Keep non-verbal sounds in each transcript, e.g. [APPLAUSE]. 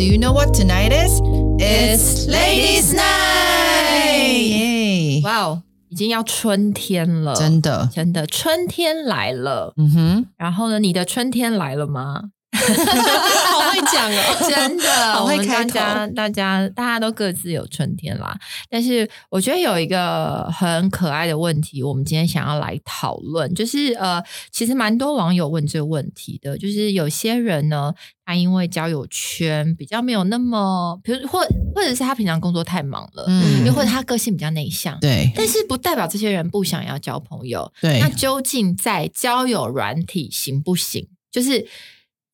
Do you know what tonight is? It's Ladies' Night！耶哇哦，已经要春天了，真的，真的春天来了。嗯哼，然后呢，你的春天来了吗？讲哦，[LAUGHS] 真的，[LAUGHS] 好会我们开头大家大家大家都各自有春天啦。但是我觉得有一个很可爱的问题，我们今天想要来讨论，就是呃，其实蛮多网友问这个问题的，就是有些人呢，他因为交友圈比较没有那么，比如或或者是他平常工作太忙了，嗯又或者他个性比较内向，对但是不代表这些人不想要交朋友。对那究竟在交友软体行不行？就是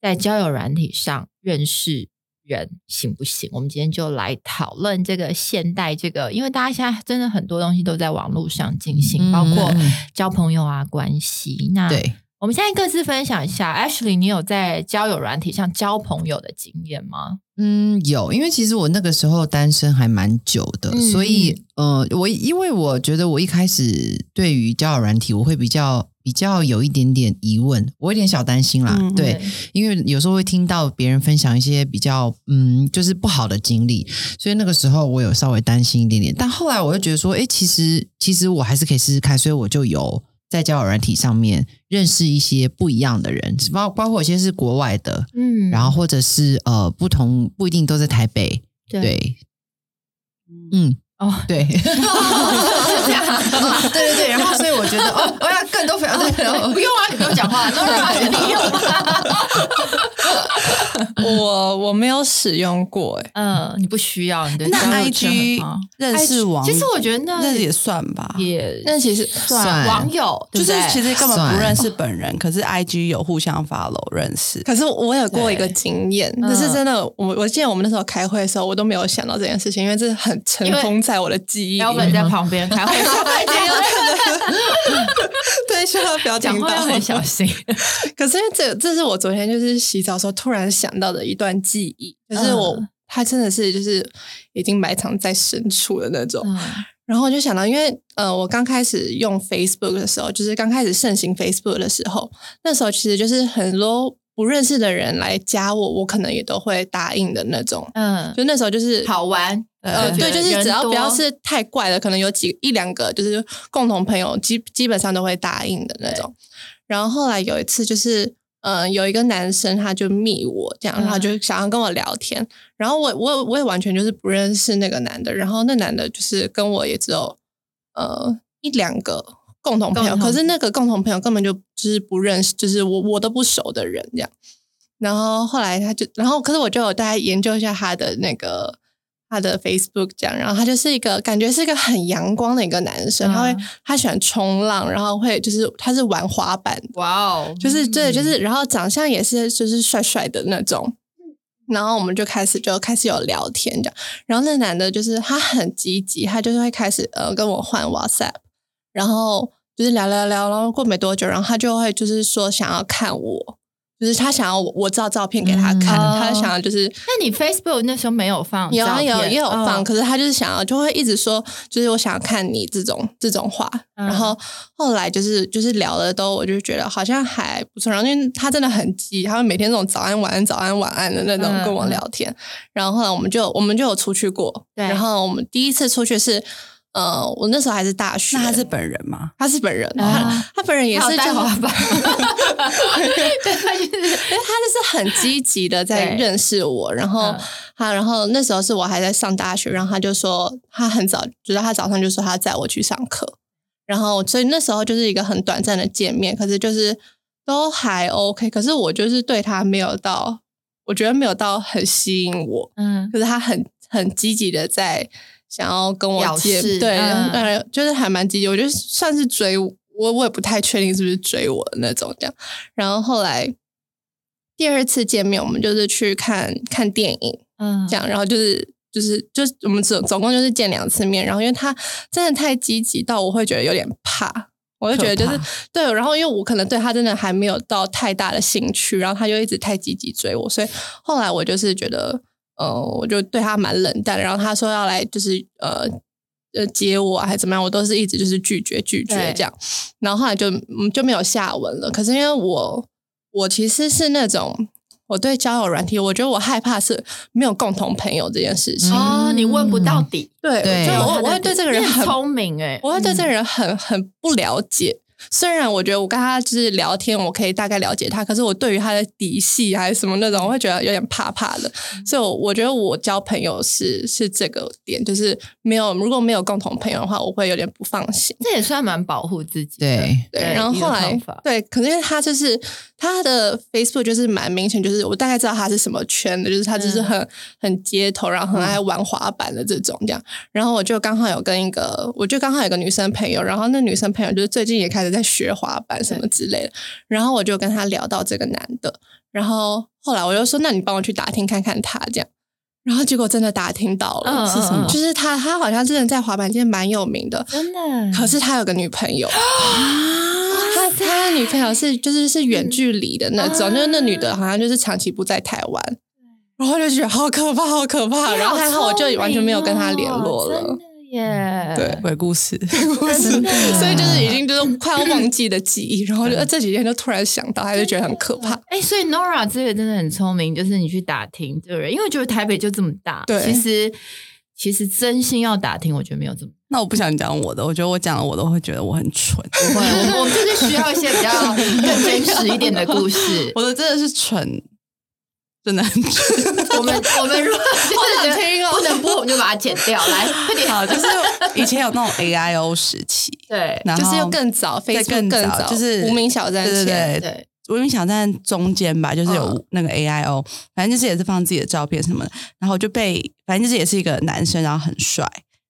在交友软体上认识人行不行？我们今天就来讨论这个现代这个，因为大家现在真的很多东西都在网络上进行，嗯包括嗯交朋友啊、关系。那对，我们现在各自分享一下，Ashley，你有在交友软体上交朋友的经验吗？嗯，有，因为其实我那个时候单身还蛮久的，嗯所以呃，我因为我觉得我一开始对于交友软体，我会比较比较有一点点疑问，我有点小担心啦，嗯对，因为有时候会听到别人分享一些比较嗯，就是不好的经历，所以那个时候我有稍微担心一点点，但后来我又觉得说，哎，其实其实我还是可以试试看，所以我就有在交友软体上面认识一些不一样的人，包包括有些是国外的，嗯。然后或者是呃不同不一定都在台北，对对，嗯，哦，对，[LAUGHS] 对对对，然后所以我觉得哦，我要更多分享，对，然后不用啊，你不用讲话，都让你。[LAUGHS] 用。我我没有使用过哎。嗯，你不需要你的那交友圈很 IG 认识网，其实我觉得那那也算吧，也那其实算。网友，就是其实根本不认识本人，可是 IG 有互相 follow 认识。可是我有过一个经验，嗯。可是真的，我我记得我们那时候开会的时候，我都没有想到这件事情，因为这很尘封在我的记忆里。标本在旁边开会，[LAUGHS] 对，希望他不要听到讲话要。很小心。[LAUGHS] 可是这这是我昨天就是洗澡的时候突然想到的一段记忆，就是我、嗯他真的是就是已经埋藏在深处的那种。嗯然后我就想到，因为呃，我刚开始用 Facebook 的时候，就是刚开始盛行 Facebook 的时候，那时候其实就是很多不认识的人来加我，我可能也都会答应的那种。嗯，就那时候就是好玩，呃，对，就是只要不要是太怪的，可能有几一两个就是共同朋友，基基本上都会答应的那种。然后后来有一次，就是呃，有一个男生他就密我这样，嗯然后就想要跟我聊天，然后我我我也完全就是不认识那个男的，然后那男的就是跟我也只有呃一两个共同朋友，可是那个共同朋友根本就就是不认识，就是我我都不熟的人这样。然后后来他就，然后可是我就有大概研究一下他的那个他的 Facebook 这样，然后他就是一个感觉是一个很阳光的一个男生，嗯。他会他喜欢冲浪，然后会就是他是玩滑板，哇哦，就是对，就是然后长相也是就是帅帅的那种。然后我们就开始就开始有聊天这样，然后那男的就是他很积极，他就是会开始呃跟我换 WhatsApp，然后就是聊聊聊，然后过没多久，然后他就会就是说想要看我，就是他想要我我照照片给他看，嗯他想要就是那你 Facebook 那时候没有放有啊照片有也有放，嗯可是他就是想要，就会一直说，就是我想要看你这种这种话。嗯然后后来就是就是聊的都，我就觉得好像还不错。然后因为他真的很急，他会每天这种早安晚安早安晚安的那种嗯跟我聊天。然后后来我们就我们就有出去过，对然后我们第一次出去是。呃，我那时候还是大学，那他是本人吗？他是本人，啊。他他本人也是就带滑板，[LAUGHS] 对，他就是。因为他就是很积极的在认识我，然后嗯他，然后那时候是我还在上大学，然后他就说他很早，就是他早上就说他载我去上课，然后所以那时候就是一个很短暂的见面，可是就是都还 OK，可是我就是对他没有到，我觉得没有到很吸引我，嗯。可是他很很积极的在想要跟我对，就是还蛮积极，我觉得算是追我，我我也不太确定是不是追我的那种这样。然后后来第二次见面，我们就是去看看电影嗯这样，然后就是。就是就是我们总总共就是见两次面，然后因为他真的太积极到我会觉得有点怕，我就觉得就是对，然后因为我可能对他真的还没有到太大的兴趣，然后他就一直太积极追我，所以后来我就是觉得，呃，我就对他蛮冷淡。然后他说要来就是呃呃接我啊，还怎么样，我都是一直就是拒绝拒绝这样。然后后来就嗯就没有下文了。可是因为我我其实是那种我对交友软体，我觉得我害怕是没有共同朋友这件事情。哦，你问不到底，对，对就我我会对这个人很聪明哎，我会对这个人很很不了解。虽然我觉得我跟他就是聊天，我可以大概了解他，可是我对于他的底细还是什么那种，我会觉得有点怕怕的。所以我，我觉得我交朋友是是这个点，就是没有如果没有共同朋友的话，我会有点不放心。这也算蛮保护自己的。对然后后来对，可是因为他就是他的 Facebook 就是蛮明显，就是我大概知道他是什么圈的，就是他就是很、很街头，然后很爱玩滑板的这种这样。然后我就刚好有跟一个，我就刚好有个女生朋友，然后那女生朋友就是最近也开始在学滑板什么之类的，然后我就跟他聊到这个男的，然后后来我就说，那你帮我去打听看看他这样。然后结果真的打听到了，嗯是什么？就是他，他好像真的在滑板界蛮有名的，真的。可是他有个女朋友，他他的女朋友是就是是远距离的那种，就是那女的好像就是长期不在台湾，然后就觉得好可怕，好可怕。然后还好我就完全没有跟他联络了。耶。对鬼故事，[LAUGHS] 鬼故事所以就是已经就是快要忘记的记忆，然后就呃这几天就突然想到，还是觉得很可怕。哎、所以 Nora 这个真的很聪明，就是你去打听这个人，因为我觉得台北就这么大，对其实其实真心要打听，我觉得没有这么那我不想讲我的，我觉得我讲了我都会觉得我很蠢。不会。我们我们就是需要一些比较 [LAUGHS] 更真实一点的故事。我的真的是蠢，真的很蠢。我们我们如果 [LAUGHS] 就是觉得不能播，我们就把它剪掉。来，快点。好，就是以前有那种 AIO 时期，[LAUGHS] 对然后就是又更早对，Facebook 更早，就是无名小站对对，对对，无名小站中间吧，就是有嗯那个 AIO，、反正就是也是放自己的照片什么的，然后就被，反正就是也是一个男生，然后很帅，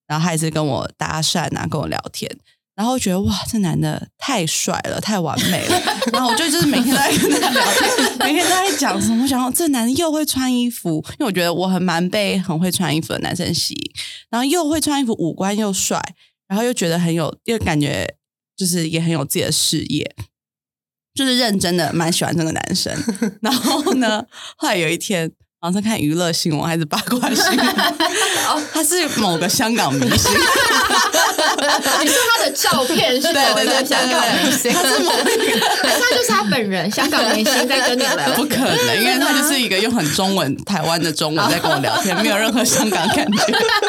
然后他也是跟我搭讪啊，跟我聊天，然后我觉得哇，这男的太帅了，太完美了，然后我就就是每天都在跟他聊天，每天都在讲什么，我想说这男的又会穿衣服，因为我觉得我很蛮被很会穿衣服的男生吸引，然后又会穿衣服，五官又帅，然后又觉得很有，又感觉就是也很有自己的事业。就是认真的蛮喜欢这个男生，[LAUGHS] 然后呢，后来有一天好像看娱乐新闻还是八卦新闻，[LAUGHS] 他是某个香港明星，[LAUGHS] [LAUGHS] 你说他的照片是某一个香港明星，他是某一个，[LAUGHS] 他就是他本人，香港明星在跟你聊不？可能，因为他就是一个用很中文台湾的中文在跟我聊天，没有任何香港感觉。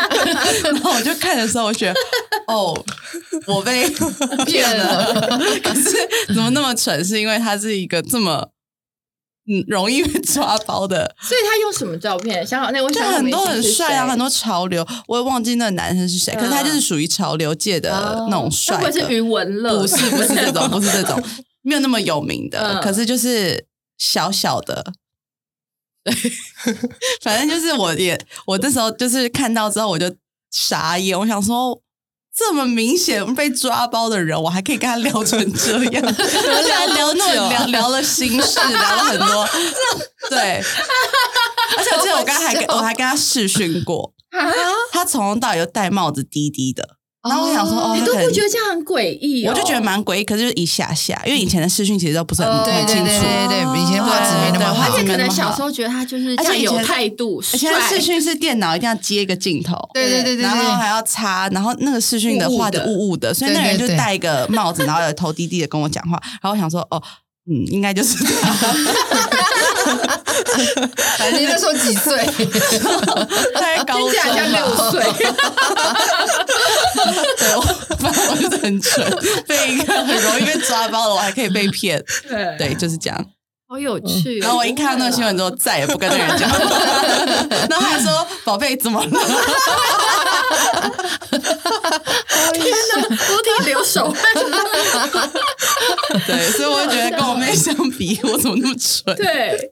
[LAUGHS] 然后我就看的时候，我觉得哦，我被骗了。可是怎么那么蠢？是因为他是一个这么嗯容易被抓包的所以他用什么照片？想好那我就香港明很多很帅啊，很多潮流，我也忘记那个男生是谁，可是他就是属于潮流界的那种帅的，会是余文乐？不是不是这种，不是这种，[LAUGHS] 没有那么有名的，嗯可是就是小小的。[LAUGHS] 对，反正就是我也我那时候就是看到之后我就傻眼，我想说这么明显被抓包的人，我还可以跟他聊成这样，而且还聊那么聊聊了心事，聊了很多，[LAUGHS] 对，而且我记得我刚才还跟我还跟他试训过，他从头到尾就戴帽子低低的，然后我想说哦，你都不觉得这样很诡异哦？我就觉得蛮诡异，可是就一下下，因为以前的视讯其实都不是很、哦很清楚。对对对对以前画质没那么好而且可能小时候觉得他就是这样有态度，而且视帅。讯是电脑一定要接一个镜头，对对对对对，然后还要插，然后那个视讯的画的雾雾的，所以那个人就戴一个帽子，然后有头低低的跟我讲话，然后我想说哦。嗯，应该就是他。反正你那时候几岁？[LAUGHS] 在高中听起来像六吧岁，很蠢，[LAUGHS] 被一个很容易被抓包的，我还可以被骗。对对，就是这样。好有趣哦。然后我一看到那个新闻之后，再也不跟那个人讲话。[LAUGHS] 然后还说：“宝贝，怎么了天哪，裸体流手汗。[LAUGHS] ”对，所以我就觉得跟我妹相比，我怎么那么蠢？对，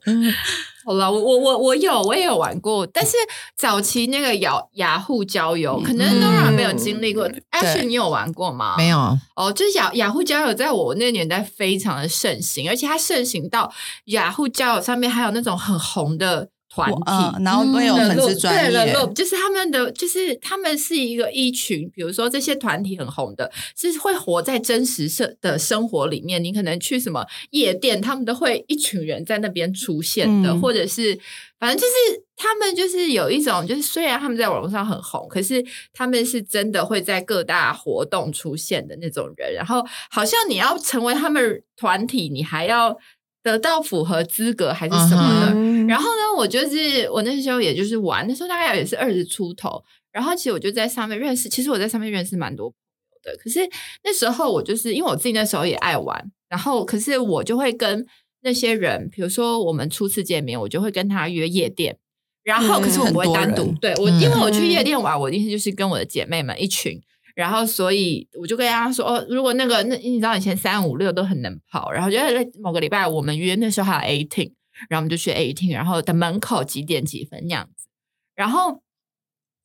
好了，我我我我有，我也有玩过，但是早期那个雅雅虎交友，可能 Nora 没有经历过。Ashley，你有玩过吗？没有，哦，就是雅雅虎交友，在我那个年代非常的盛行，而且它盛行到雅虎交友上面还有那种很红的团体。嗯，然后会有粉丝专对了业就是他们的，就是他们是一个一群，比如说这些团体很红的，是会活在真实生的生活里面。你可能去什么夜店，他们都会一群人在那边出现的，嗯或者是反正就是他们就是有一种，就是虽然他们在网络上很红，可是他们是真的会在各大活动出现的那种人。然后好像你要成为他们团体，你还要。得到符合资格还是什么的。嗯然后呢，我就是我那时候也就是玩，那时候大概也是二十出头。然后其实我就在上面认识，其实我在上面认识蛮多朋友的。可是那时候我就是因为我自己那时候也爱玩，然后可是我就会跟那些人，比如说我们初次见面，我就会跟他约夜店。然后，嗯可是我不会单独，人对我，嗯因为我去夜店玩，我一定就是跟我的姐妹们一群，然后所以我就跟大家说，哦，如果那个那你知道以前三五六都很能跑，然后就在某个礼拜我们约那时候还有 eighteen，然后我们就去 eighteen，然后的门口几点几分那样子，然后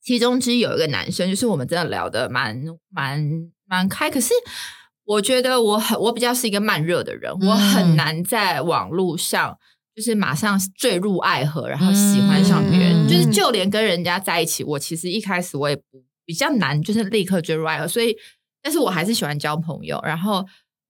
其中之一有一个男生，就是我们真的聊得蛮蛮蛮开，可是我觉得我很我比较是一个慢热的人，我很嗯难在网络上。就是马上坠入爱河，然后喜欢上别人，嗯就是就连跟人家在一起，我其实一开始我也不比较难，就是立刻坠入爱河。所以，但是我还是喜欢交朋友。然后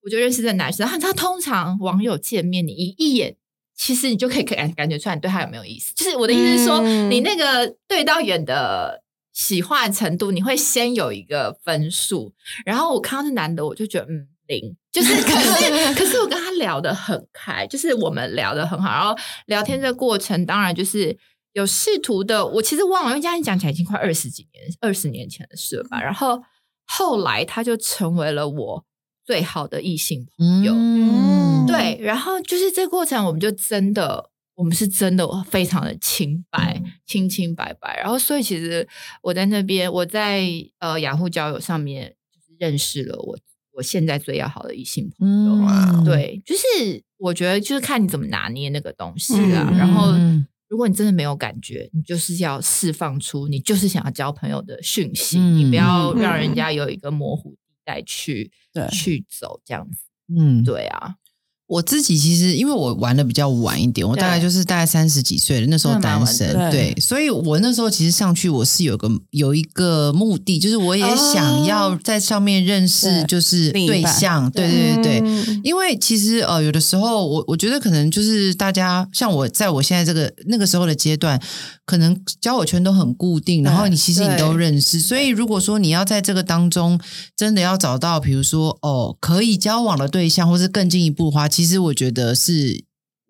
我就认识这男生，他他通常网友见面，你一一眼，其实你就可以感感觉出来你对他有没有意思。就是我的意思是说，嗯你那个对到远的喜欢程度，你会先有一个分数。然后我看到这男的，我就觉得嗯。零就是，可是 [LAUGHS] 可是我跟他聊得很开，就是我们聊得很好，然后聊天这个过程，当然就是有试图的，我其实忘了，因为这样讲起来已经快二十几年、二十年前的事了吧。然后后来他就成为了我最好的异性朋友，嗯，对。然后就是这过程，我们就真的，我们是真的非常的清白，清清白白。然后所以其实我在那边，我在呃雅虎交友上面就是认识了我我现在最要好的异性朋友。嗯，对，就是我觉得就是看你怎么拿捏那个东西啊。嗯然后嗯，如果你真的没有感觉，你就是要释放出你就是想要交朋友的讯息，嗯你不要嗯让人家有一个模糊地带去对。去走这样子。嗯，对啊，我自己其实因为我玩的比较晚一点，我大概就是大概三十几岁了，那时候单身，的对，所以我那时候其实上去我是有个有一个目的，就是我也想要在上面认识就是对象，对。对对对。嗯。因为其实呃，有的时候我我觉得可能就是大家像我在我现在这个那个时候的阶段，可能交友圈都很固定，然后你其实你都认识，所以如果说你要在这个当中真的要找到，比如说哦可以交往的对象，或是更进一步的话，其实我觉得是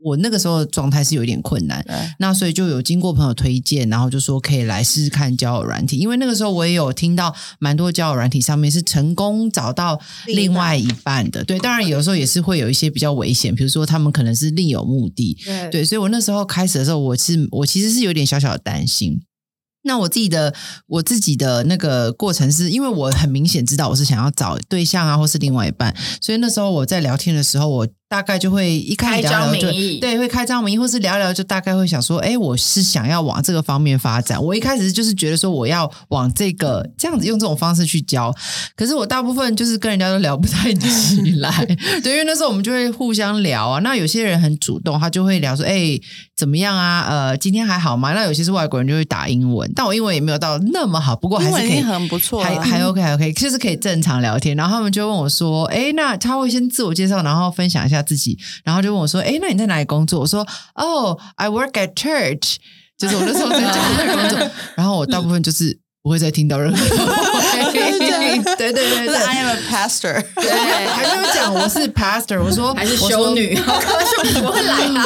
我那个时候的状态是有点困难。那所以就有经过朋友推荐，然后就说可以来试试看交友软体，因为那个时候我也有听到蛮多交友软体上面是成功找到另外一半的，对，当然有时候也是会有一些比较危险，比如说他们可能是另有目的，对对，所以我那时候开始的时候，我是我其实是有点小小的担心。那我自己的我自己的那个过程是，因为我很明显知道我是想要找对象啊，或是另外一半，所以那时候我在聊天的时候，我大概就会一开始聊聊就对，会开张名义，或是聊聊就大概会想说，哎，我是想要往这个方面发展。我一开始就是觉得说我要往这个这样子用这种方式去教，可是我大部分就是跟人家都聊不太起来，[LAUGHS] 对，因为那时候我们就会互相聊啊。那有些人很主动，他就会聊说，哎，怎么样啊？呃，今天还好吗？那有些是外国人就会打英文，但我英文也没有到那么好，不过还是可以很不错了还还 OK 还 OK，就是可以正常聊天。然后他们就问我说：“哎，那他会先自我介绍，然后分享一下自己，然后就问我说：‘哎，那你在哪里工作？’我说：‘哦、i work at church。’就是我那时候在教会工作。然后我大部分就是不会再听到任何 [LAUGHS] 对对对对就是 I 对。am a pastor，[LAUGHS] 对，还没有讲我是 pastor，我说 [LAUGHS] 还是修女。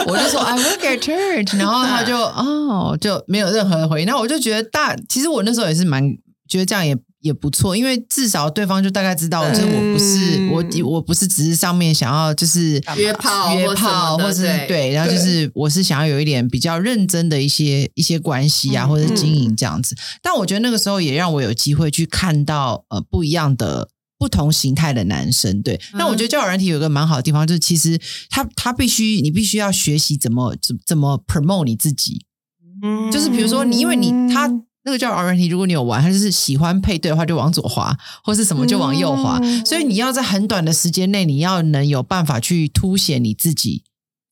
我就说 I work at church，然后他就哦就没有任何的回应。那我就觉得大，其实我那时候也是蛮觉得这样也也不错，因为至少对方就大概知道，就是我不是嗯我我不是只是上面想要就是约炮约炮，的或是对对，然后就是我是想要有一点比较认真的一些一些关系啊，嗯或者是经营这样子。但我觉得那个时候也让我有机会去看到呃不一样的。不同形态的男生，对。那我觉得交友软体有一个蛮好的地方，就是其实他他必须你必须要学习怎么怎怎么 promote 你自己，嗯就是比如说你，因为你他那个叫 R N T，如果你有玩，它就是喜欢配对的话就往左滑，或是什么就往右滑，嗯。所以你要在很短的时间内，你要能有办法去凸显你自己，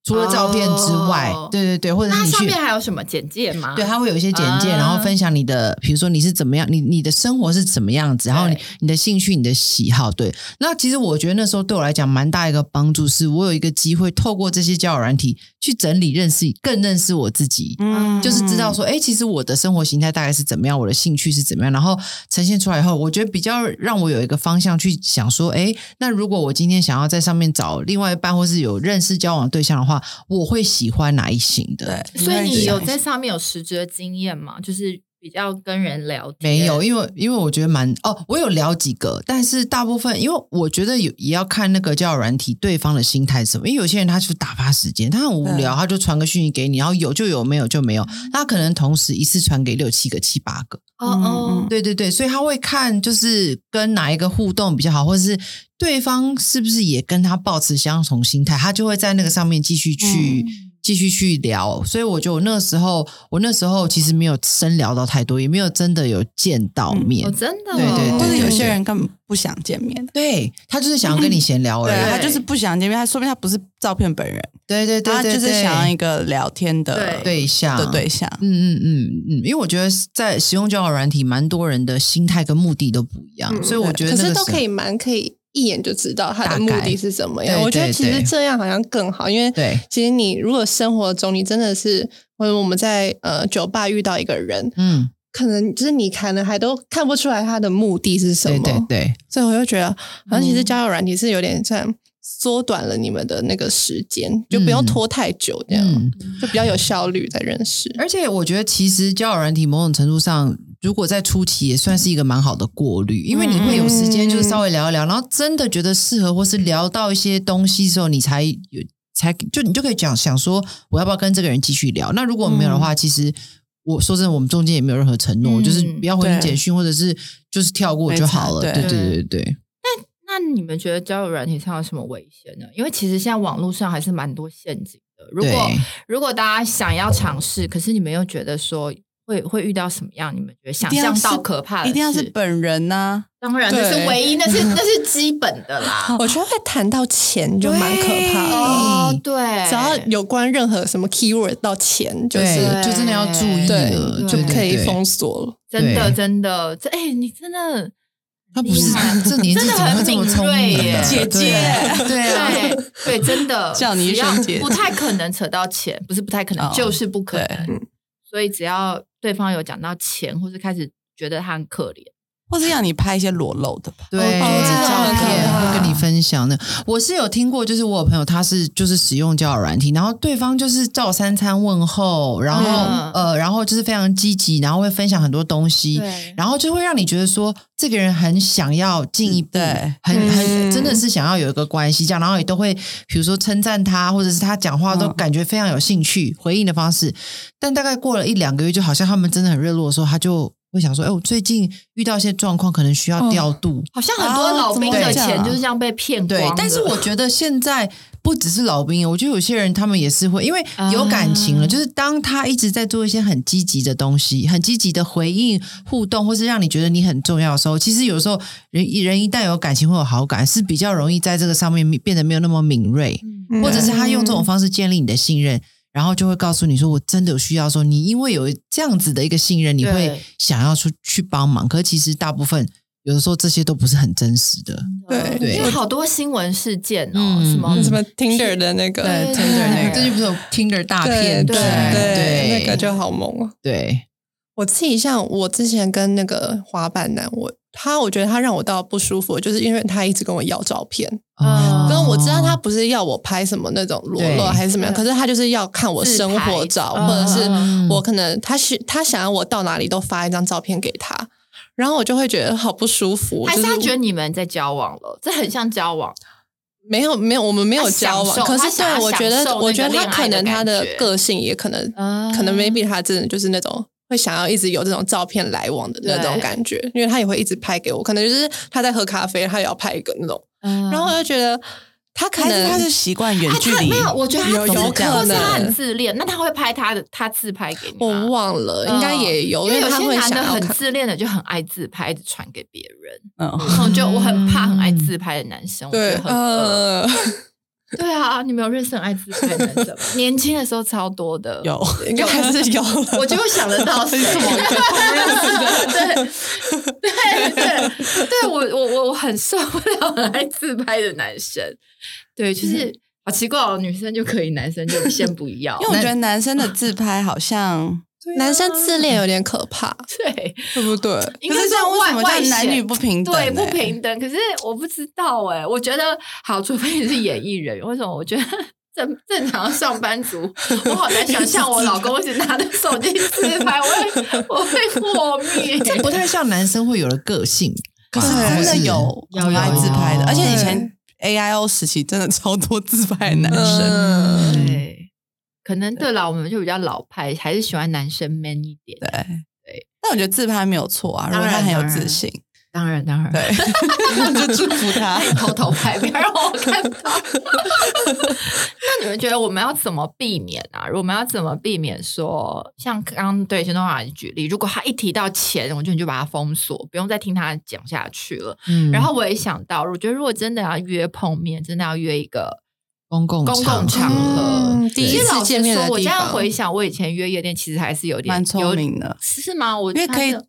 除了照片之外，哦对对对，或者是你去那它上面还有什么简介吗？对，它会有一些简介，啊然后分享你的，比如说你是怎么样，你你的生活是怎么样子，然后你对你的兴趣、你的喜好，对。那其实我觉得那时候对我来讲蛮大一个帮助，是我有一个机会透过这些交友软体去整理、认识、更认识我自己。嗯就是知道说，哎，其实我的生活形态大概是怎么样，我的兴趣是怎么样，然后呈现出来以后，我觉得比较让我有一个方向去想说，哎，那如果我今天想要在上面找另外一半，或是有认识交往对象的话，话，我会喜欢哪一型的。对，所以你有在上面有实质的经验吗？就是比较跟人聊天，没有，因为因为我觉得蛮哦，我有聊几个，但是大部分因为我觉得有也要看那个交友软体对方的心态是什么，因为有些人他就是打发时间，他很无聊，他就传个讯息给你，然后有就有，没有就没有，他可能同时一次传给六七个、七八个，哦哦，对对对，所以他会看就是跟哪一个互动比较好，或者是对方是不是也跟他保持相同心态，他就会在那个上面继续去。继续去聊，所以我觉得我那时候，我那时候其实没有深聊到太多，也没有真的有见到面。哦，真的哦，对对对或者有些人根本不想见面，对他就是想要跟你闲聊而对。已。他就是不想见面，他说明他不是照片本人，对对对他就是对。对想要一个聊天的对。对象。的对象。嗯嗯嗯嗯，因为我觉得在使用交友软体，蛮多人的心态跟目的都不一样，嗯所以我觉得可是都可以蛮可以一眼就知道他的目的是什么样。我觉得其实这样好像更好，因为对。其实你如果生活中你真的是，或者我们在呃酒吧遇到一个人，嗯，可能就是你可能还都看不出来他的目的是什么，对对对，所以我就觉得好像其实交友软体是有点像缩短了你们的那个时间，就不用嗯拖太久，这样、嗯。就比较有效率在认识。而且我觉得，其实交友软体某种程度上，如果在初期也算是一个蛮好的过滤，因为你会有时间就是稍微聊一聊，然后真的觉得适合，或是聊到一些东西的时候，你才有才就你就可以讲想说，我要不要跟这个人继续聊？那如果没有的话，其实。我说真的，我们中间也没有任何承诺，嗯就是不要回你简讯，或者是就是跳过就好了。对对对对对，那你们觉得交友软体上有什么危险呢？因为其实现在网络上还是蛮多陷阱的。如果如果大家想要尝试，可是你们又觉得说会会遇到什么样？你们觉得想象到可怕的事？一定要是本人呐、当然，那是唯一，那是那是基本的啦。[LAUGHS] 我觉得会谈到钱就蛮可怕的。哦，对，只要有关任何什么 keyword 到钱，就是，就真的要注意了，就对对对可以封锁了。真的真的，这哎，你真的他不是这年纪真的怎么会很敏这么聪明锐耶啊？姐姐对对啊，对对，真的 [LAUGHS] 叫你一声姐姐不太可能扯到钱，不是不太可能，哦就是不可能。所以只要对方有讲到钱，或是开始觉得他很可怜，或是让你拍一些裸露的吧。对，哦照片跟你分享的。我是有听过，就是我有朋友他是就是使用交友软体，然后对方就是照三餐问候，然后、嗯呃，然后就是非常积极，然后会分享很多东西，然后就会让你觉得说这个人很想要进一步，对很很嗯真的是想要有一个关系这样，然后也都会比如说称赞他，或者是他讲话都嗯感觉非常有兴趣，回应的方式。但大概过了一两个月，就好像他们真的很热络的时候，他就会想说：“哎，我最近遇到一些状况，可能需要调度。好像很多老兵的钱就是这样被骗光的，对但是我觉得现在不只是老兵，我觉得有些人他们也是会，因为有感情了，啊就是当他一直在做一些很积极的东西，很积极的回应、互动，或是让你觉得你很重要的时候，其实有时候人人一旦有感情会有好感，是比较容易在这个上面变得没有那么敏锐，嗯或者是他用这种方式建立你的信任。然后就会告诉你说，我真的有需要，说你因为有这样子的一个信任，你会想要出去帮忙。可是其实大部分有的时候这些都不是很真实的。对对。因为好多新闻事件哦，嗯什么嗯。什么 Tinder 的那个，对对 Tinder 那个。最近不是有 Tinder 大对骗对局，对，那个就好萌哦。对，我自己像我之前跟那个滑板男，我他我觉得他让我到不舒服，就是因为他一直跟我要照片，嗯跟我知道他不是要我拍什么那种裸对露还是怎么样，可是他就是要看我生活照，或者是嗯我可能他是他想要我到哪里都发一张照片给他，然后我就会觉得好不舒服，还是他觉得你们在交往了，这很像交往。没有没有我们没有交往，可是对我觉得我觉得他可能他的个性也可能啊可能 maybe 他真的就是那种会想要一直有这种照片来往的那种感觉，因为他也会一直拍给我，可能就是他在喝咖啡，他也要拍一个那种，然然后我就觉得他可能是他是习惯远距离？没有，我觉得他有可能是他很自恋，那他会拍他的他自拍给你我？忘了，应该也有，因为有他会些男的想。很自恋的就很爱自拍，一直传给别人。嗯，然后就我很怕很爱自拍的男生，我觉对得，很恶呃，[LAUGHS] 对啊，你没有认识很爱自拍的男生吗？年轻的时候超多的，有应该还是有。[LAUGHS] 我就会想得到是 [LAUGHS] 什么。对对对对，我我我我很受不了很爱自拍的男生。对，就是好奇怪哦，女生就可以，男生就先不要。因为我觉得男生的自拍好像，男生自恋有点可怕，对，对不对？应该是可是为什么外叫男女不平等？对，不欸平等。可是我不知道哎、我觉得好，除非你是演艺人员，为什么？我觉得正正常上班族，[LAUGHS] 我好难想象我老公一直拿着手机自拍，我会我会破灭。这不太像男生会有的个性。可是真的有有很爱有自拍的，有而且以前 AIO 时期真的超多自拍的男生。嗯，对，可能对了，我们就比较老派，还是喜欢男生 man 一点。对对，但我觉得自拍没有错啊，如果他很有自信，当然当然，对，[LAUGHS] 就祝福他。偷偷拍，不要让我看到。[LAUGHS] 那你们觉得我们要怎么避免啊？我们要怎么避免说，像刚刚对陈东华举例，如果他一提到钱，我觉得你就把他封锁，不用再听他讲下去了。嗯然后我也想到，我觉得如果真的要约碰面，真的要约一个公共公共场合。嗯第一次见面的地我这样回想，我以前约夜店其实还是有点蛮聪明的是吗？我因为可以哦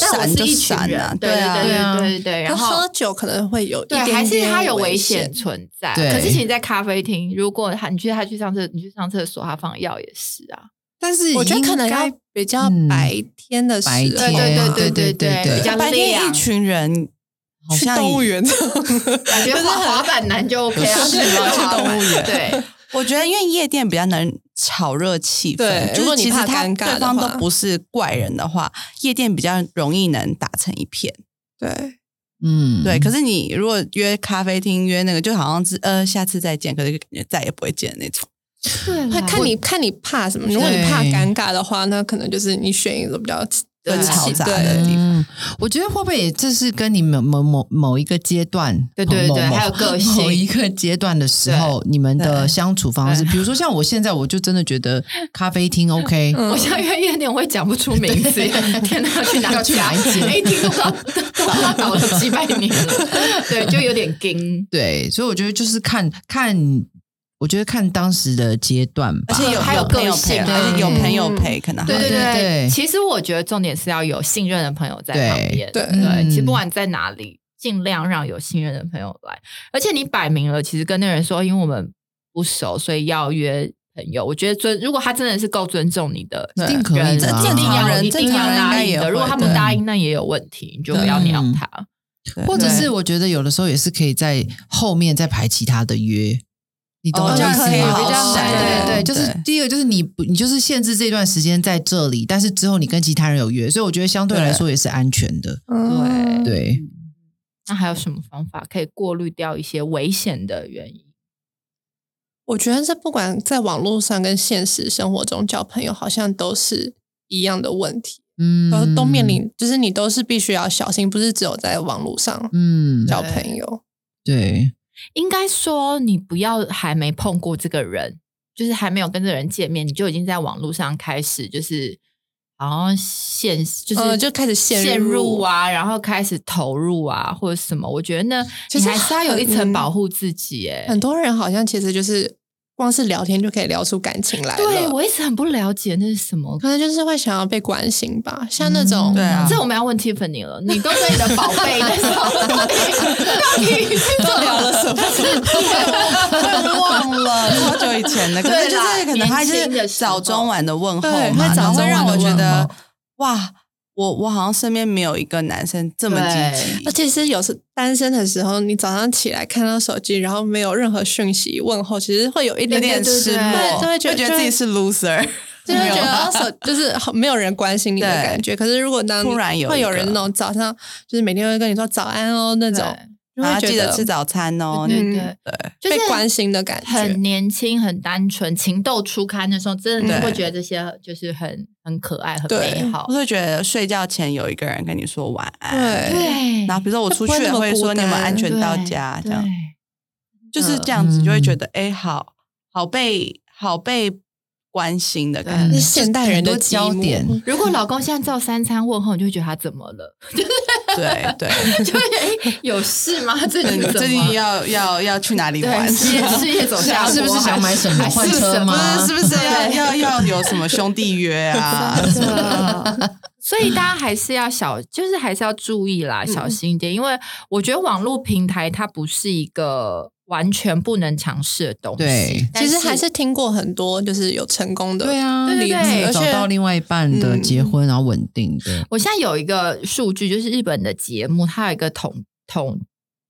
但我是一群人啊，对对啊对对啊对对对，然后喝酒可能会有一对，点还是点它有危险险。存在。可是其实，在咖啡厅，如果他你去他去上厕，你去上厕所，他放药也是啊。但是我觉得可能应该要比较嗯白天的时候，白天对对对对对对对比较白天一群人好去像动物园，感觉滑滑板男就 OK 啊，是吗去动物园对，我觉得因为夜店比较能炒热气氛，对如果你就是其实他怕尴尬的对方都话不是怪人的话，夜店比较容易能打成一片。对，嗯对，可是你如果约咖啡厅约那个，就好像是呃下次再见，可是感觉再也不会见的那种。对看看你看你怕什么。如果你怕尴尬的话，那可能就是你选一个比较更嘈杂的对地方，我觉得会不会也这是跟你某某某某一个阶段，对对对还有个性。某一个阶段的时候，你们的相处方式，比如说像我现在，我就真的觉得咖啡厅 OK，嗯。我现在约夜店，我也讲不出名字，[LAUGHS] 天哪，要去哪要去哪一家？间？一听都知道，都不知道倒了几百年。了，[LAUGHS] 对，就有点惊。对，所以我觉得就是看看，我觉得看当时的阶段吧，而且有还有朋友个性陪，而且有嗯朋友陪，可能还对对对对其实我觉得重点是要有信任的朋友在旁边。对对，嗯其实不管在哪里，尽量让有信任的朋友来。而且你摆明了，其实跟那个人说，因为我们不熟，所以要约朋友。我觉得尊，如果他真的是够尊重你的对一定可以人，的啊一定要正常人一定要答应的。如果他不对答应，那也有问题，你就不要对鸟他。对或者对是我觉得有的时候也是可以在后面再排其他的约。你懂我哦意思这样可以吗？比较对对对，就是第一个就是你不，你就是限制这段时间在这里，但是之后你跟其他人有约，所以我觉得相对来说也是安全的。对对，那还有什么方法可以过滤掉一些危险的原因？我觉得这不管在网络上跟现实生活中交朋友，好像都是一样的问题，嗯都都面临，就是你都是必须要小心，不是只有在网络上嗯，交朋友。对，应该说，你不要还没碰过这个人，就是还没有跟这个人见面，你就已经在网络上开始就是然后陷，就是、呃就开始陷入啊，然后开始投入啊，或者什么。我觉得呢，其实你还是要有一层保护自己、欸。很多人好像其实就是光是聊天就可以聊出感情来了。对我一直很不了解那是什么。可能就是会想要被关心吧，像那种、嗯对啊这我们要问 Tiffany 了，你都跟你的宝贝那种，到底到底都聊了什么？我忘了好久以前的，可能就是可能他年轻的时候是早中晚的问候对嘛，会早中然后会让晚的问我觉得候哇，我我好像身边没有一个男生这么积对极而。且是有时单身的时候，你早上起来看到手机，然后没有任何讯息问候，其实会有一点点失对落，就会觉得觉得自己是 loser，就会觉得手 [LAUGHS] 就是好没有人关心你的感觉。可是如果当突然有会有人那种早上就是每天会跟你说早安哦那种，就然后会觉得记得吃早餐哦。对对嗯。对，就是被关心的感觉。很年轻、很单纯、情窦初开的时候，真的会觉得这些就是很很可爱、很美好。我。会觉得睡觉前有一个人跟你说晚安，对。对，然后比如说我出去了会说你们单安全到家，这样。对。就是这样子，就会嗯觉得哎，好好被好被关心的感嗯觉。是现代人的焦点如果老公现在照三餐问候，你就会觉得他怎么了？对对，[LAUGHS] 就会哎，有事吗？[LAUGHS] 最近最近要要要去哪里玩？事业 [LAUGHS] 事业走下坡，是不是想买什么是换车什么吗是不是要要要有什么兄弟约啊？所以大家还是要小，就是还是要注意啦，小心一点。因为我觉得网络平台它不是一个完全不能尝试的东西。对其实还是听过很多就是有成功的，对啊，对找到另外一半的嗯结婚，然后稳定的，我现在有一个数据，就是日本的节目，它有一个统统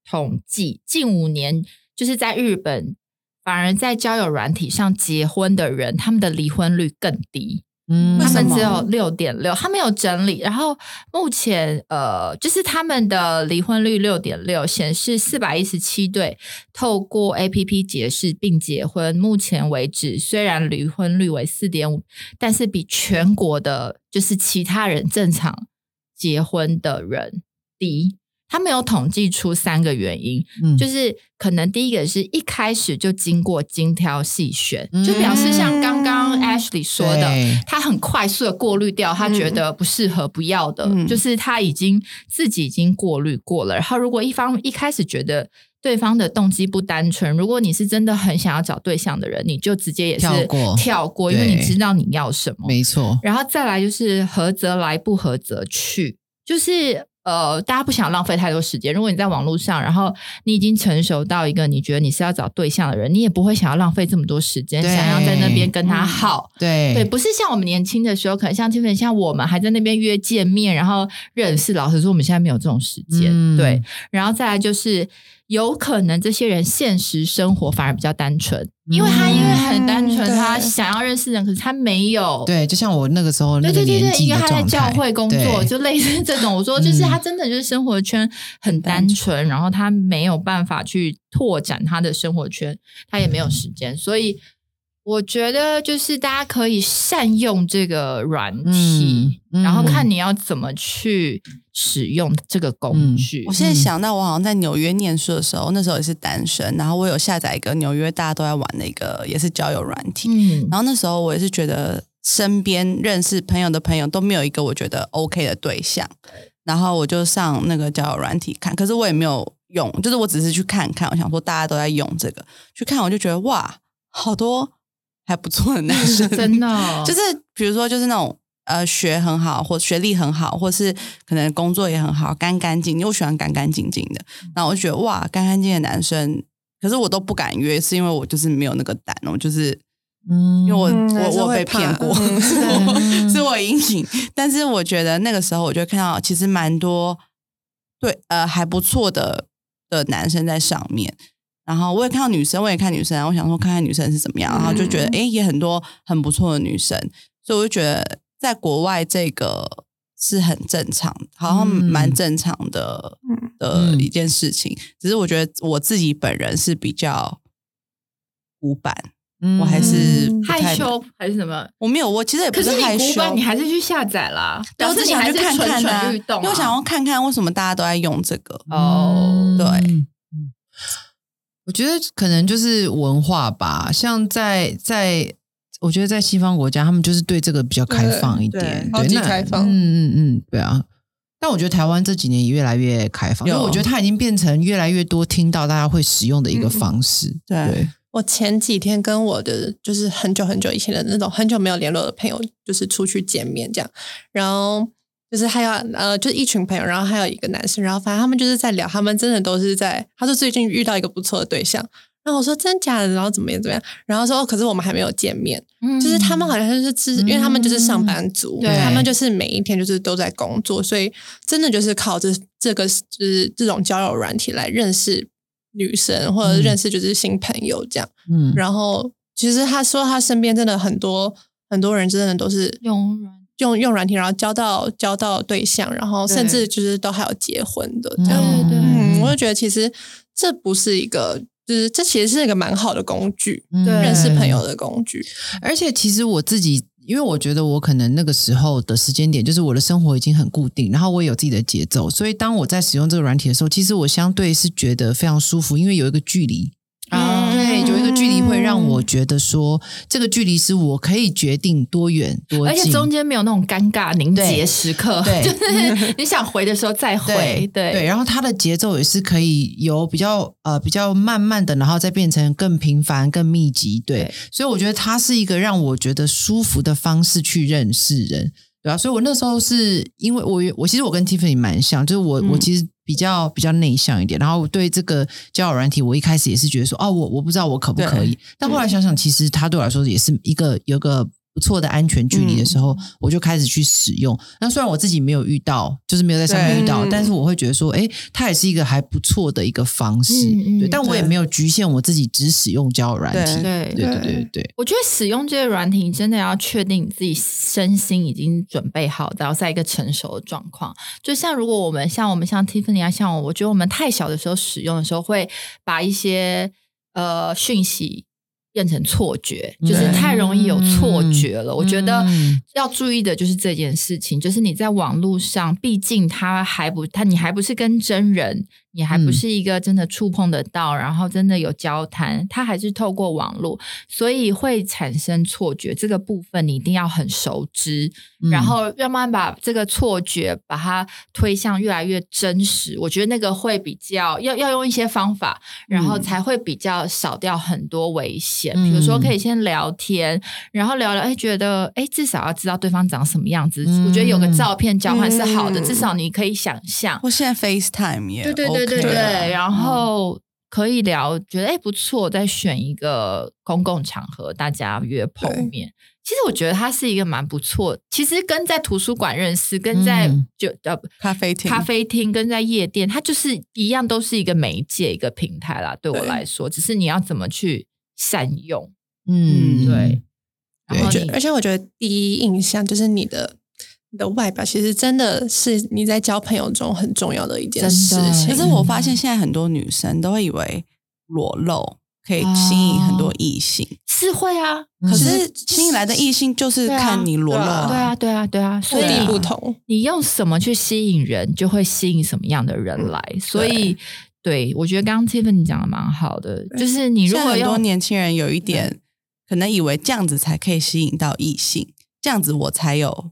统计，近五年就是在日本反而在交友软体上结婚的人，他们的离婚率更低。嗯。他们只有六点六，他们有整理，然后目前呃，就是他们的离婚率六点六，显示四百一十七对透过 A P P 结识并结婚，目前为止虽然离婚率为四点五，但是比全国的就是其他人正常结婚的人低。他们有统计出三个原因，嗯。就是可能第一个是一开始就经过精挑细选，嗯就表示像刚刚 Ashley 说的，他很快速的过滤掉他觉得不适合、不要的，嗯。就是他已经自己已经过滤过了。然后如果一方一开始觉得对方的动机不单纯，如果你是真的很想要找对象的人，你就直接也是跳过。跳过，因为你知道你要什么。没错，然后再来就是合则来，不合则去，就是呃，大家不想浪费太多时间。如果你在网络上，然后你已经成熟到一个你觉得你是要找对象的人，你也不会想要浪费这么多时间，想要在那边跟他耗。对对，不是像我们年轻的时候，可能像 Tiffany，像我们还在那边约见面，然后认识。老实说，我们现在没有这种时间。嗯对，然后再来就是，有可能这些人现实生活反而比较单纯，因为他因为很单纯，嗯他想要认识人，可是他没有对，就像我那个时候那对对对对，个年纪因为他在教会工作，就类似这种。我说，[LAUGHS] 就是嗯他真的就是生活圈很单纯，然后他没有办法去拓展他的生活圈，他也没有时间，所以。我觉得就是大家可以善用这个软体，嗯嗯。然后看你要怎么去使用这个工具。我现在想到，我好像在纽约念书的时候，那时候也是单身，然后我有下载一个纽约大家都在玩的一个，也是交友软体。嗯，然后那时候我也是觉得身边认识朋友的朋友都没有一个我觉得 OK 的对象，然后我就上那个交友软体看，可是我也没有用，就是我只是去看看，我想说大家都在用这个，去看我就觉得哇，好多还不错的男生，[LAUGHS] 真的哦 [LAUGHS] 就是比如说就是那种呃学很好，或学历很好，或是可能工作也很好，干干净净，我喜欢干干净净的。然后我就觉得哇，干干净净的男生，可是我都不敢约，是因为我就是没有那个胆，我就是嗯因为我、嗯我我被骗过，嗯 [LAUGHS] 是我是我阴影。但是我觉得那个时候我就看到其实蛮多对呃还不错的的男生在上面。然后我也看到女生，我也看女生，我想说看看女生是怎么样，然后就觉得嗯诶也很多很不错的女生，所以我就觉得在国外这个是很正常，好像嗯蛮正常的、嗯的嗯一件事情。只是我觉得我自己本人是比较古板，嗯我还是害羞还是什么？我没有，我其实也不是害羞，你古板，你还是去下载啦，对我只想去看看啊，蠢欲动、啊。因为我想要看看为什么大家都在用这个。哦对嗯我觉得可能就是文化吧，像在在，我觉得在西方国家，他们就是对这个比较开放一点，对超级那开放嗯嗯嗯，对啊。但我觉得台湾这几年也越来越开放，因为我觉得它已经变成越来越多听到大家会使用的一个嗯方式。对对，我前几天跟我的就是很久很久以前的那种很久没有联络的朋友，就是出去见面这样，然后就是还有呃，就是一群朋友，然后还有一个男生，然后反正他们就是在聊，他们真的都是在，他说最近遇到一个不错的对象，然后我说真假的，然后怎么样怎么样，然后说、哦可是我们还没有见面，嗯。就是他们好像就是是，因为他们就是上班族，对。他们就是每一天就是都在工作，所以真的就是靠这这个就是这种交友软体来认识女生或者认识就是新朋友这样。嗯，然后其实他说他身边真的很多很多人真的都是用软用用软体，然后交到交到对象，然后甚至就是都还有结婚的这样。对对嗯，我就觉得其实这不是一个，就是这其实是一个蛮好的工具，认识朋友的工具。而且其实我自己，因为我觉得我可能那个时候的时间点，就是我的生活已经很固定，然后我也有自己的节奏，所以当我在使用这个软体的时候，其实我相对是觉得非常舒服，因为有一个距离。啊对，有一个距离会让我觉得说，这个距离是我可以决定多远多近，而且中间没有那种尴尬凝结时刻，对 [LAUGHS] 就是你想回的时候再回，对对。对，然后它的节奏也是可以由比较呃比较慢慢的，然后再变成更频繁、更密集，对，对。所以我觉得它是一个让我觉得舒服的方式去认识人，对啊，所以我那时候是因为我我其实我跟 Tiffany 蛮像，就是我、嗯。我其实比较比较内向一点，然后对这个交友软体，我一开始也是觉得说，哦，我我不知道我可不可以，但后来想想，其实它对我来说也是一个有个不错的安全距离的时候，我就开始去使用。那虽然我自己没有遇到，就是没有在上面遇到，嗯但是我会觉得说，哎，它也是一个还不错的一个方式。对，但我也对没有局限我自己只使用交友软体。对对对对对，我觉得使用这些软体，你真的要确定你自己身心已经准备好，然后在一个成熟的状况。就像如果我们像我们像 Tiffany 啊，像我，我觉得我们太小的时候使用的时候，会把一些呃讯息变成错觉，就是太容易有错觉了。我觉得嗯。要注意的就是这件事情，就是你在网络上，毕竟他还不他你还不是跟真人，你还不嗯是一个真的触碰得到，然后真的有交谈，他还是透过网络，所以会产生错觉。这个部分你一定要很熟知，嗯然后慢慢把这个错觉把它推向越来越真实。我觉得那个会比较要要用一些方法，然后嗯才会比较少掉很多危险。嗯比如说可以先聊天，然后聊聊，哎，觉得哎至少要知道对方长什么样子。嗯我觉得有个照片交换是好的，嗯至少你可以想象。我现在 FaceTime 也对对对对对，啊然后可以聊，觉得哎不错，再选一个公共场合大家约碰面。其实我觉得它是一个蛮不错，其实跟在图书馆认识，跟在嗯就呃咖啡厅咖啡厅跟在夜店，它就是一样，都是一个媒介一个平台啦。对我来说，只是你要怎么去善用。嗯对，对然后你而且我觉得第一印象就是你的你的外表，其实真的是你在交朋友中很重要的一件事情。可是我发现现在很多女生都会以为裸露可以吸引很多异性，是会啊，嗯可是吸引来的异性就是看你裸露对啊对啊，对啊，对啊，所以不同，你用什么去吸引人，就会吸引什么样的人来。所以，对。我觉得刚刚 Tiffany 讲的蛮好的，就是你如果很多年轻人有一点可能以为这样子才可以吸引到异性，这样子我才有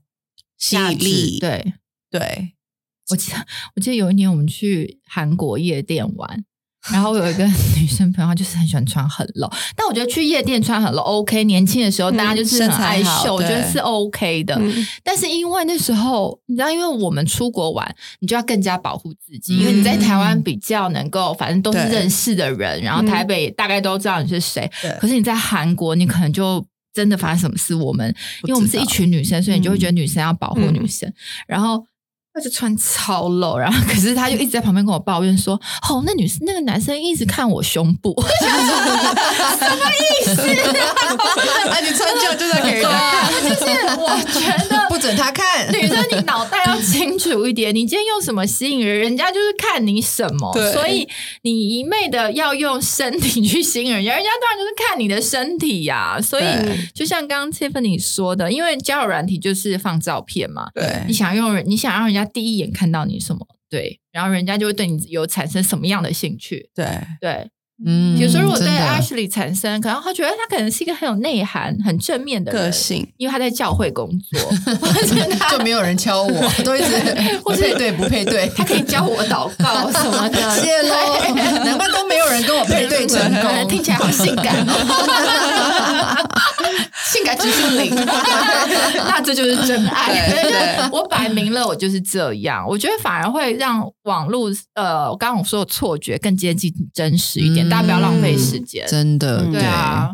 吸引力。对对，我记得，我记得有一年我们去韩国夜店玩，然后我有一个 [LAUGHS] 女生朋友，她就是很喜欢穿很露，但我觉得去夜店穿很露 OK，年轻的时候嗯大家就是很爱秀，我觉得是 OK 的。嗯但是因为那时候你知道，因为我们出国玩，你就要更加保护自己，因为你在台湾比较能够，反正都是认识的人，然后嗯台北大概都知道你是谁。可是你在韩国，你可能就真的发生什么事，我们因为我们是一群女生，所以你就会嗯觉得女生要保护女生，然后。他就穿超露，然后可是他就一直在旁边跟我抱怨说：“哦，那女生那个男生一直看我胸部，[LAUGHS] 什么意思？啊，[LAUGHS] 你穿这样就是要给人家看。就是我觉得不准他看。女生，你脑袋要清楚一点。你今天用什么吸引人，人家就是看你什么。对所以你一昧的要用身体去吸引人家，人家当然就是看你的身体呀、所以就像刚刚 Tiffany 说的，因为交友软体就是放照片嘛，对你想用人，你想让人家第一眼看到你什么，对，然后人家就会对你有产生什么样的兴趣，对，对。嗯比如说，如果对 Ashley 产生，可能他觉得他可能是一个很有内涵、很正面的个性。因为他在教会工作，[LAUGHS] [LAUGHS] 就没有人敲我，都一直不配对不配对，他可以教我祷告什么的，谢喽，难怪都没有人跟我配对成功，听起来好性感哦，[LAUGHS] 性感指数零，那这就是真爱。我摆明了我就是这样，我觉得反而会让网络呃，我刚刚我说的错觉更接近真实一点，嗯大家不要浪费时间。真的，嗯对。啊，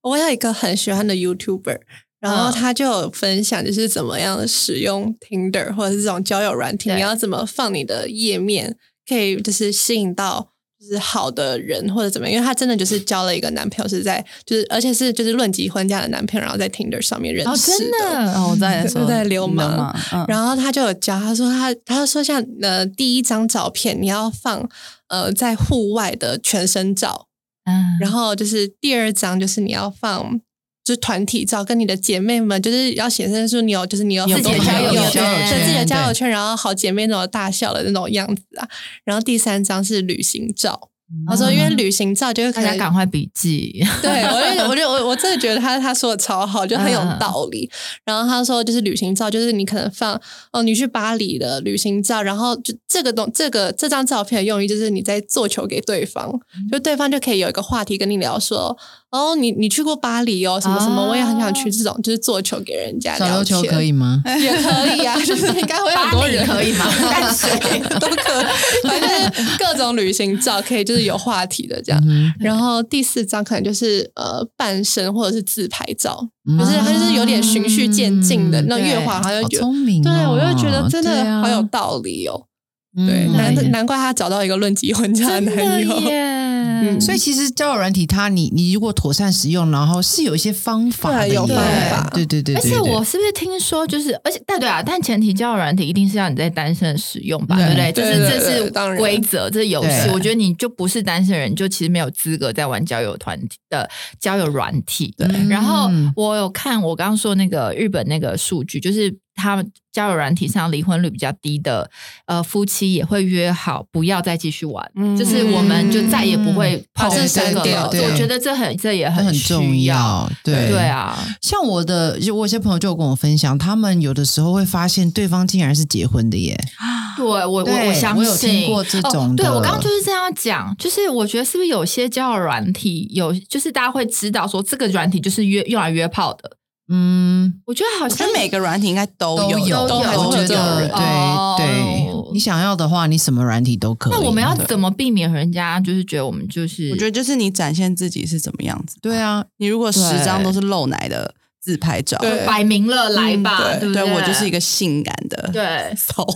我有一个很喜欢的 YouTuber，然后嗯。他就有分享，就是怎么样使用 Tinder 或者是这种交友软体，你要怎么放你的页面，可以就是吸引到就是好的人或者怎么样。因为他真的就是交了一个男朋友，是在就是而且是就是论及婚嫁的男朋友，然后在 Tinder 上面认哦，识真的哦，我在说。在流氓嗯，然后他就有教，他说他他就说像呃第一张照片你要放呃在户外的全身照，嗯，然后就是第二张就是你要放。就是团体照，跟你的姐妹们，就是要显示出你有，就是你有自己的交友圈对自己的交友圈，然后好姐妹那种大笑的那种样子啊。然后第三张是旅行照，他说因为旅行照就是可大家能赶快笔记。对，我就我就我我真的觉得他他说的超好，就很有嗯道理。然后他说，就是旅行照，就是你可能放哦，你去巴黎的旅行照，然后就这个东这个这张照片的用意就是你在做球给对方，就对方就可以有一个话题跟你聊说，哦，你你去过巴黎哦，什么什么，哦我也很想去这种，就是做球给人家小聊天，球可以吗？[LAUGHS] 也可以啊，就是应该会有很多人可以吗 [LAUGHS] 淡水 [LAUGHS] 都可以，反正就是 [LAUGHS] 各种旅行照可以，就是有话题的这样。嗯然后第四张可能就是呃半身或者是自拍照，嗯就是它就是有点循序渐进的，那对越滑它就觉得。聪明哦，对，我就觉得真的好有道理哦。嗯对，难对难怪他找到一个论及婚嫁的男友。所以其实交友软体它，你你如果妥善使用，然后是有一些方法的，对有方法对对对，而且我是不是听说，就是而且对对啊，但前提交友软体一定是要你在单身使用吧，对对不对？就是这是当然规则，这是游戏。我觉得你就不是单身人，你就其实没有资格在玩交友团体的交友软体。对然后嗯我有看我刚刚说那个日本那个数据，就是他们交友软体上离婚率比较低的呃夫妻也会约好不要再继续玩，嗯就是我们就再也不会碰这个我觉得这很这也这很重要，对对。啊，像我的，就我有些朋友就有跟我分享，他们有的时候会发现对方竟然是结婚的耶，对我我对我相信，我有听过这种的哦。对我刚刚就是这样讲，就是我觉得是不是有些交友软体有，就是大家会知道说这个软体就是约用来约炮的。嗯，我觉得好像每个软体应该都有，有，都有我觉对哦对，你想要的话，你什么软体都可以。那我们要怎么避免人家就是觉得我们就是？我觉得就是你展现自己是怎么样子。对啊，你如果十对张都是露奶的自拍照，对。摆明了来吧，对对不对我就是一个性感的对。骚。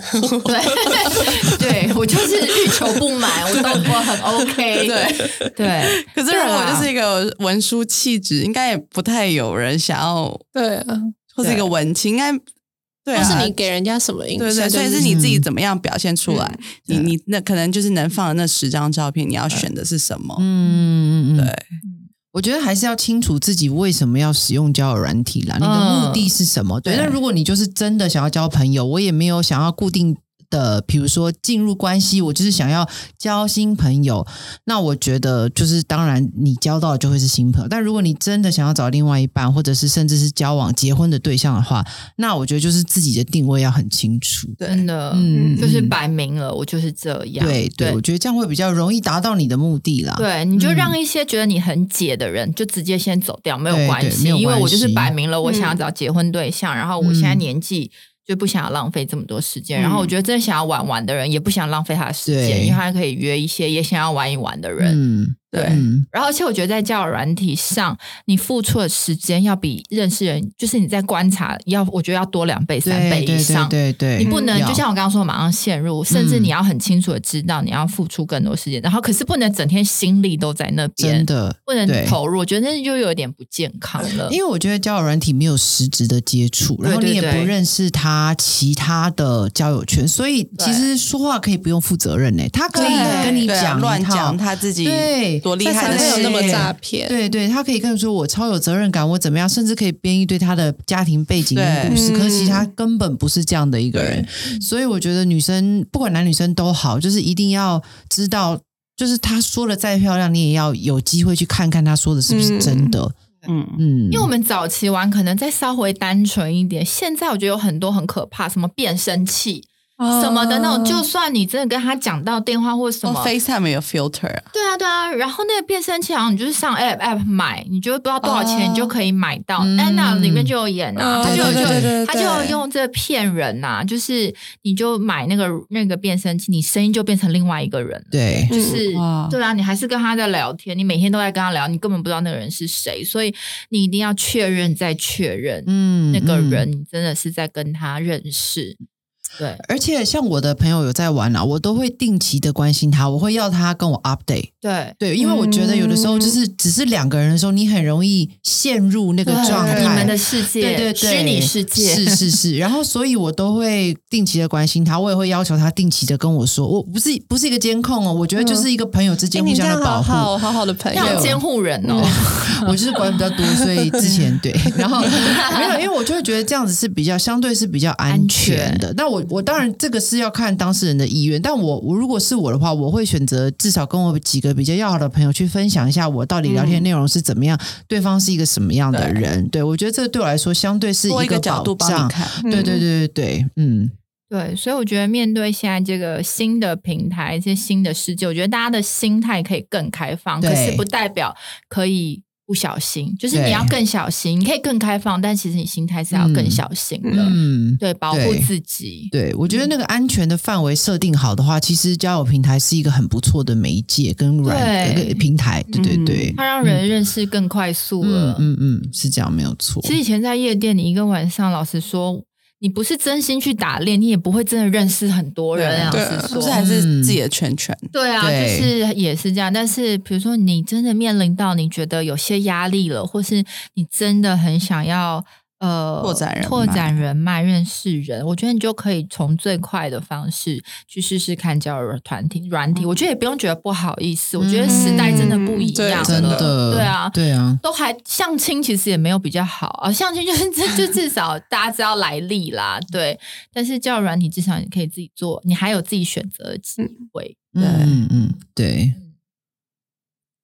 对。[LAUGHS] 对，我就是欲求不满，我都我很 OK，对。对。[LAUGHS] 可是如果就是一个文书气质，应该也不太有人想要，对啊，或是一个文青，应该对啊。是你给人家什么印象？对对，所以是你自己怎么样表现出来？你你那可能就是能放的那十张照片，你要选的是什么？嗯嗯嗯，对，我觉得还是要清楚自己为什么要使用交友软体啦，你的目的是什么？对，对那如果你就是真的想要交朋友，我也没有想要固定。的，比如说进入关系，我就是想要交新朋友。那我觉得就是，当然你交到的就会是新朋友。但如果你真的想要找另外一半，或者是甚至是交往、结婚的对象的话，那我觉得就是自己的定位要很清楚。真的，嗯就是嗯摆明了，我就是这样。对对，我觉得这样会比较容易达到你的目的啦。对，你就嗯让一些觉得你很解的人，就直接先走掉，没有关系，因为我就是摆明了我想要嗯找结婚对象，然后我现在嗯年纪。就不想要浪费这么多时间，嗯然后我觉得真的想要玩玩的人，也不想浪费他的时间，因为他可以约一些也想要玩一玩的人。嗯，对。嗯。然后，而且我觉得在交友软体上，你付出的时间要比认识人，就是你在观察要，我觉得要多两倍、三倍以上。对对对，你不能要就像我刚刚说，马上陷入，甚至嗯。你要很清楚的知道你要付出更多时间，然后可是不能整天心力都在那边，真的不能投入，我觉得那就有点不健康了。因为我觉得交友软体没有实质的接触，然后你也不认识他其他的交友圈，所以其实说话可以不用负责任呢、他可以跟你讲乱讲他自己对多厉害才的事会有那么是诈骗。对对，他可以跟你说我超有责任感，我怎么样，甚至可以编一堆他的家庭背景跟故事。嗯可是其实他根本不是这样的一个人，所以我觉得女生不管男女生都好，就是一定要知道，就是他说的再漂亮，你也要有机会去看看他说的是不是真的。嗯，嗯，因为我们早期玩可能再稍微单纯一点，现在我觉得有很多很可怕，什么变声器。什么的那种，就算你真的跟他讲到电话或什么，哦，FaceTime 有 filter 啊，对啊对啊，然后那个变声器好像你就是上 App App 买，你就不知道多少钱，哦。你就可以买到。嗯。安娜里面就有演啊，嗯他就就他就用这骗人呐，就是你就买那个那个变声器，你声音就变成另外一个人。了。对，就是、哇。对啊，你还是跟他在聊天，你每天都在跟他聊，你根本不知道那个人是谁，所以你一定要确认再确认，嗯那个嗯。人你真的是在跟他认识。对，而且像我的朋友有在玩啊，我都会定期的关心他，我会要他跟我 update。对，对，因为我觉得有的时候就是只是两个人的时候，你很容易陷入那个状态。你们的世界，对对对，虚拟世界，是是是。然后，所以我都会定期的关心他，我也会要求他定期的跟我说，我不是不是一个监控哦，我觉得就是一个朋友之哎间互相的保护。好好好好的朋友，有监护人哦。我就是管比较多，所以之前对，然后没有，因为我就会觉得这样子是比较相对是比较安全的。那我我当然这个是要看当事人的意愿，但我我如果是我的话，我会选择至少跟我几个比较要好的朋友去分享一下我到底聊天内容是怎么样，对方是一个什么样的人。对我觉得这对我来说相对是一个个角度保障。帮你看。对对对对对，嗯，对，所以我觉得面对现在这个新的平台、一些新的世界，我觉得大家的心态可以更开放，可是不代表可以不小心，就是你要更小心，你可以更开放，但其实你心态是要更小心的，嗯，对，保护自己。对，我觉得那个安全的范围设定好的话，其实交友平台是一个很不错的媒介跟软对。呃平台，对对对，它让人认识更快速嗯了。嗯嗯，是这样没有错。其实以前在夜店，你一个晚上，老实说，你不是真心去打猎，你也不会真的认识很多人。啊是不是还是自己的圈圈？对啊，就是也是这样。但是比如说，你真的面临到你觉得有些压力了，或是你真的很想要呃拓展人脉拓展人脉、认识人，我觉得你就可以从最快的方式去试试看交友团体软体。我觉得也不用觉得不好意思，我觉得时代真的不一样了，嗯真的，对啊，对啊，都还相亲，其实也没有比较好啊。相亲就是这就至少大家知道来历啦，对。但是交友软体至少你可以自己做，你还有自己选择的机会。嗯嗯嗯，对。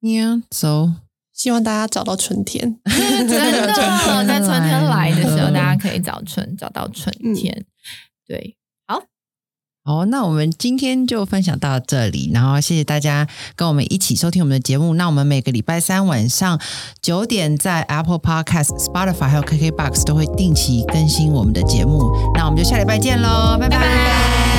Yeah, so 希望大家找到春天。[LAUGHS] 真的，在春天来的时候，大家可以找春找到春天。对，好，那我们今天就分享到这里，然后谢谢大家跟我们一起收听我们的节目。那我们每个礼拜三晚上九点在 Apple Podcast、Spotify 还有 KKBox 都会定期更新我们的节目。那我们就下礼拜见喽，拜拜